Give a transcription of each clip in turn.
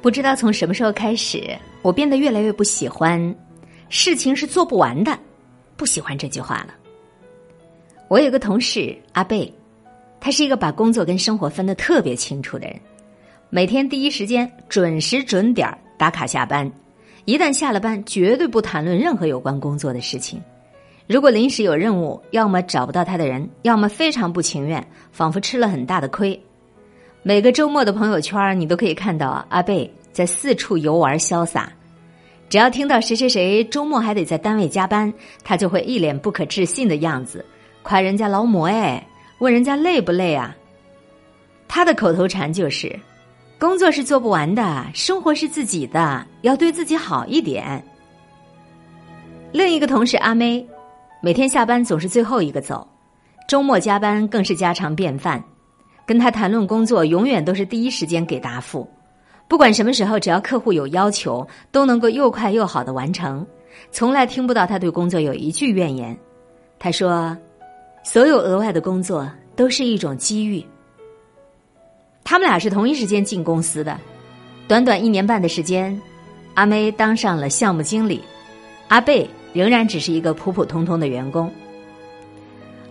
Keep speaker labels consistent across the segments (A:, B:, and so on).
A: 不知道从什么时候开始，我变得越来越不喜欢“事情是做不完的”，不喜欢这句话了。我有个同事阿贝，他是一个把工作跟生活分得特别清楚的人，每天第一时间准时准点打卡下班，一旦下了班，绝对不谈论任何有关工作的事情。如果临时有任务，要么找不到他的人，要么非常不情愿，仿佛吃了很大的亏。每个周末的朋友圈，你都可以看到阿贝在四处游玩潇洒。只要听到谁谁谁周末还得在单位加班，他就会一脸不可置信的样子，夸人家劳模哎，问人家累不累啊。他的口头禅就是：“工作是做不完的，生活是自己的，要对自己好一点。”另一个同事阿妹，每天下班总是最后一个走，周末加班更是家常便饭。跟他谈论工作，永远都是第一时间给答复，不管什么时候，只要客户有要求，都能够又快又好的完成，从来听不到他对工作有一句怨言。他说：“所有额外的工作都是一种机遇。”他们俩是同一时间进公司的，短短一年半的时间，阿梅当上了项目经理，阿贝仍然只是一个普普通通的员工。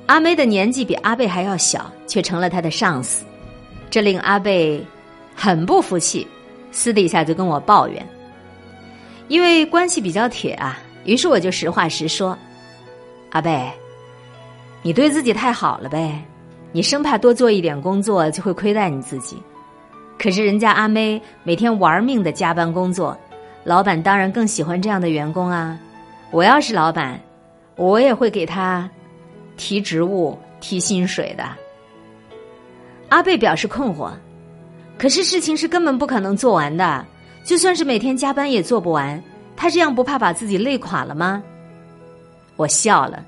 A: 阿梅的年纪比阿贝还要小，却成了他的上司，这令阿贝很不服气，私底下就跟我抱怨。因为关系比较铁啊，于是我就实话实说：“阿贝，你对自己太好了呗，你生怕多做一点工作就会亏待你自己。可是人家阿妹每天玩命的加班工作，老板当然更喜欢这样的员工啊。我要是老板，我也会给他。”提职务、提薪水的，阿贝表示困惑。可是事情是根本不可能做完的，就算是每天加班也做不完。他这样不怕把自己累垮了吗？我笑了。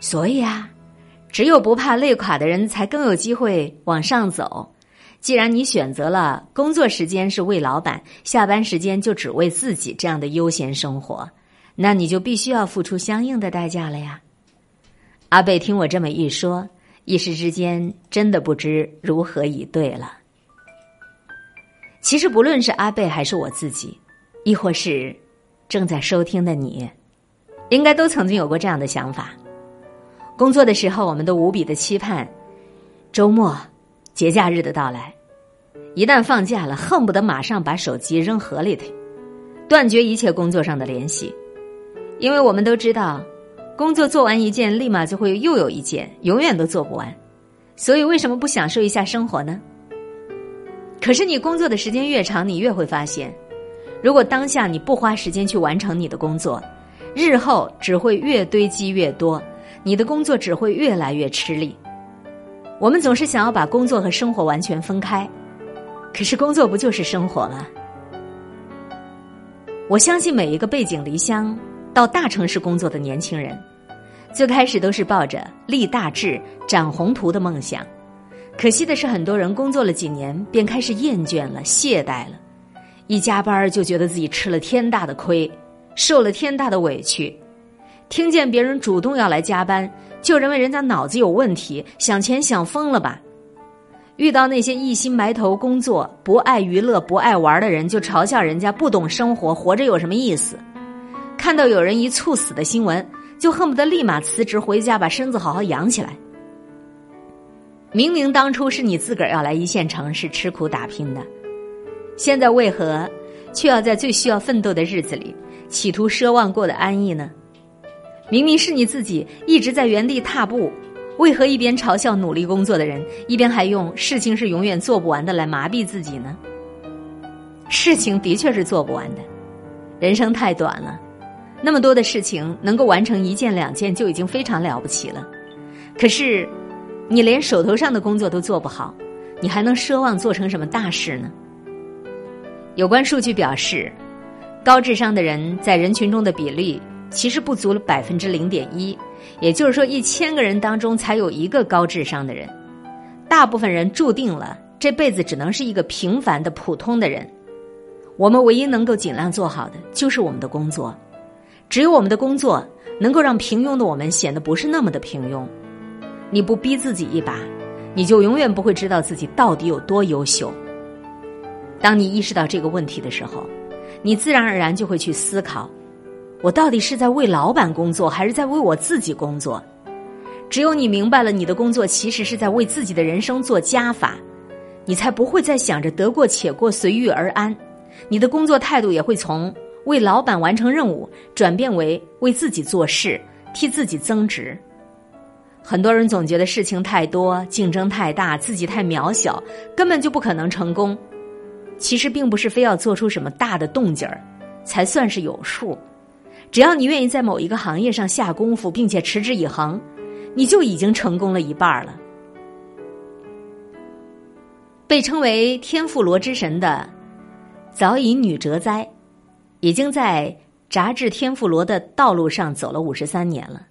A: 所以啊，只有不怕累垮的人才更有机会往上走。既然你选择了工作时间是为老板，下班时间就只为自己这样的悠闲生活，那你就必须要付出相应的代价了呀。阿贝听我这么一说，一时之间真的不知如何以对了。其实不论是阿贝还是我自己，亦或是正在收听的你，应该都曾经有过这样的想法：工作的时候，我们都无比的期盼周末、节假日的到来；一旦放假了，恨不得马上把手机扔河里头，断绝一切工作上的联系，因为我们都知道。工作做完一件，立马就会又有一件，永远都做不完。所以，为什么不享受一下生活呢？可是，你工作的时间越长，你越会发现，如果当下你不花时间去完成你的工作，日后只会越堆积越多，你的工作只会越来越吃力。我们总是想要把工作和生活完全分开，可是工作不就是生活吗？我相信每一个背井离乡。到大城市工作的年轻人，最开始都是抱着立大志、展宏图的梦想。可惜的是，很多人工作了几年，便开始厌倦了、懈怠了。一加班就觉得自己吃了天大的亏，受了天大的委屈。听见别人主动要来加班，就认为人家脑子有问题，想钱想疯了吧？遇到那些一心埋头工作、不爱娱乐、不爱玩的人，就嘲笑人家不懂生活，活着有什么意思？看到有人一猝死的新闻，就恨不得立马辞职回家，把身子好好养起来。明明当初是你自个儿要来一线城市吃苦打拼的，现在为何却要在最需要奋斗的日子里，企图奢望过的安逸呢？明明是你自己一直在原地踏步，为何一边嘲笑努力工作的人，一边还用事情是永远做不完的来麻痹自己呢？事情的确是做不完的，人生太短了。那么多的事情能够完成一件两件就已经非常了不起了，可是，你连手头上的工作都做不好，你还能奢望做成什么大事呢？有关数据表示，高智商的人在人群中的比例其实不足了百分之零点一，也就是说，一千个人当中才有一个高智商的人，大部分人注定了这辈子只能是一个平凡的普通的人。我们唯一能够尽量做好的就是我们的工作。只有我们的工作能够让平庸的我们显得不是那么的平庸。你不逼自己一把，你就永远不会知道自己到底有多优秀。当你意识到这个问题的时候，你自然而然就会去思考：我到底是在为老板工作，还是在为我自己工作？只有你明白了你的工作其实是在为自己的人生做加法，你才不会再想着得过且过、随遇而安。你的工作态度也会从为老板完成任务转变为为自己做事、替自己增值。很多人总觉得事情太多、竞争太大、自己太渺小，根本就不可能成功。其实并不是非要做出什么大的动静儿，才算是有数。只要你愿意在某一个行业上下功夫，并且持之以恒，你就已经成功了一半了。被称为天妇罗之神的早乙女哲哉，已经在炸制天妇罗的道路上走了五十三年了。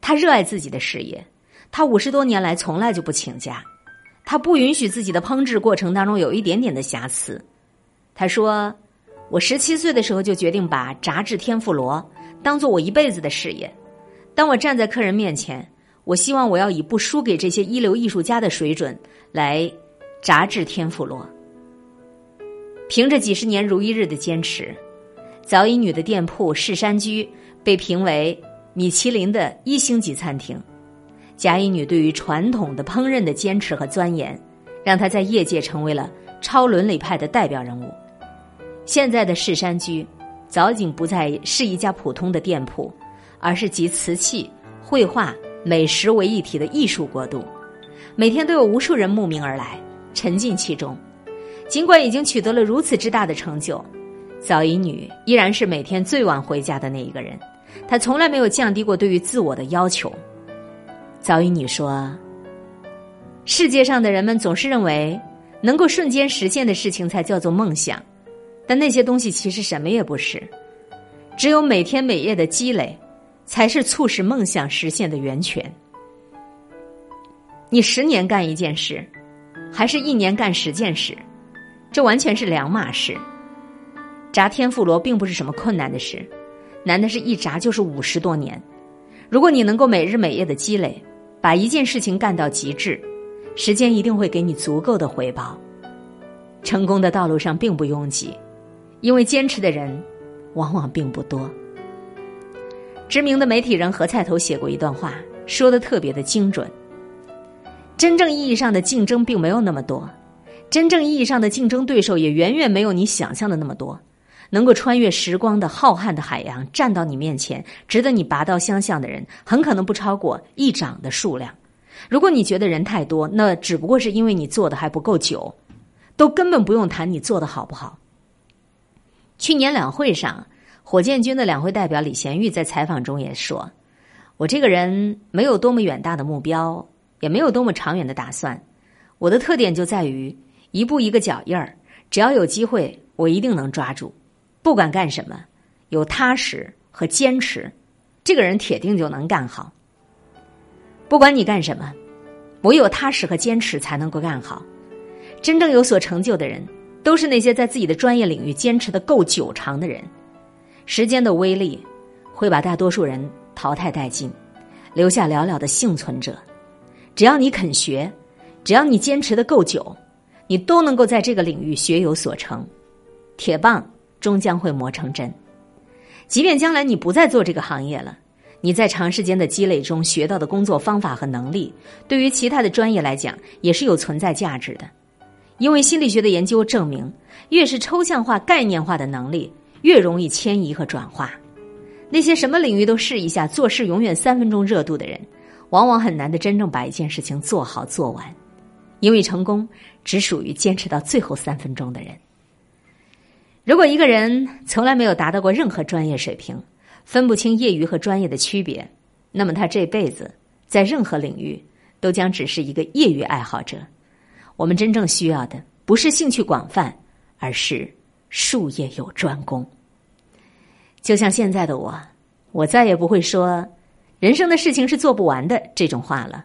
A: 他热爱自己的事业，他五十多年来从来就不请假，他不允许自己的烹制过程当中有一点点的瑕疵。他说：“我十七岁的时候就决定把炸制天妇罗当做我一辈子的事业。当我站在客人面前，我希望我要以不输给这些一流艺术家的水准来炸制天妇罗。凭着几十年如一日的坚持，早乙女的店铺士山居被评为。”米其林的一星级餐厅，贾乙女对于传统的烹饪的坚持和钻研，让她在业界成为了超伦理派的代表人物。现在的士山居早已经不再是一家普通的店铺，而是集瓷器、绘画、美食为一体的艺术国度。每天都有无数人慕名而来，沉浸其中。尽管已经取得了如此之大的成就，早乙女依然是每天最晚回家的那一个人。她从来没有降低过对于自我的要求。早乙女说：“世界上的人们总是认为，能够瞬间实现的事情才叫做梦想，但那些东西其实什么也不是。只有每天每夜的积累，才是促使梦想实现的源泉。你十年干一件事，还是一年干十件事，这完全是两码事。炸天妇罗并不是什么困难的事。”难的是一炸就是五十多年，如果你能够每日每夜的积累，把一件事情干到极致，时间一定会给你足够的回报。成功的道路上并不拥挤，因为坚持的人往往并不多。知名的媒体人何菜头写过一段话，说的特别的精准。真正意义上的竞争并没有那么多，真正意义上的竞争对手也远远没有你想象的那么多。能够穿越时光的浩瀚的海洋，站到你面前，值得你拔刀相向的人，很可能不超过一掌的数量。如果你觉得人太多，那只不过是因为你做的还不够久，都根本不用谈你做的好不好。去年两会上，火箭军的两会代表李贤玉在采访中也说：“我这个人没有多么远大的目标，也没有多么长远的打算。我的特点就在于一步一个脚印儿，只要有机会，我一定能抓住。”不管干什么，有踏实和坚持，这个人铁定就能干好。不管你干什么，唯有踏实和坚持才能够干好。真正有所成就的人，都是那些在自己的专业领域坚持的够久长的人。时间的威力会把大多数人淘汰殆尽，留下寥寥的幸存者。只要你肯学，只要你坚持的够久，你都能够在这个领域学有所成。铁棒。终将会磨成针，即便将来你不再做这个行业了，你在长时间的积累中学到的工作方法和能力，对于其他的专业来讲也是有存在价值的。因为心理学的研究证明，越是抽象化、概念化的能力，越容易迁移和转化。那些什么领域都试一下、做事永远三分钟热度的人，往往很难的真正把一件事情做好做完，因为成功只属于坚持到最后三分钟的人。如果一个人从来没有达到过任何专业水平，分不清业余和专业的区别，那么他这辈子在任何领域都将只是一个业余爱好者。我们真正需要的不是兴趣广泛，而是术业有专攻。就像现在的我，我再也不会说人生的事情是做不完的这种话了，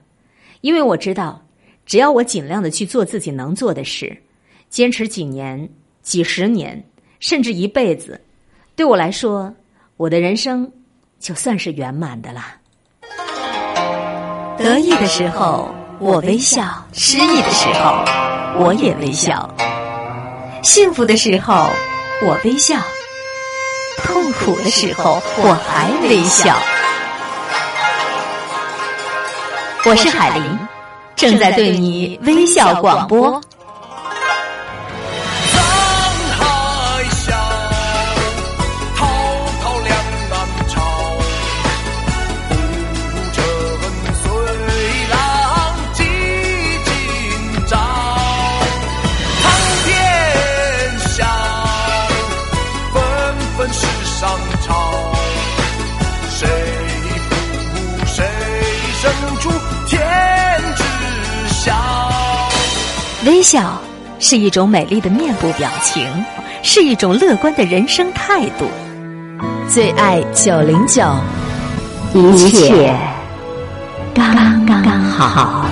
A: 因为我知道，只要我尽量的去做自己能做的事，坚持几年、几十年。甚至一辈子，对我来说，我的人生就算是圆满的了。
B: 得意的时候我微笑，失意的时候我也微笑。
C: 幸福的时候我微笑，痛苦的时候我还微笑。我是海林，正在对你微笑广播。微笑是一种美丽的面部表情，是一种乐观的人生态度。最爱九零九，一切刚刚好。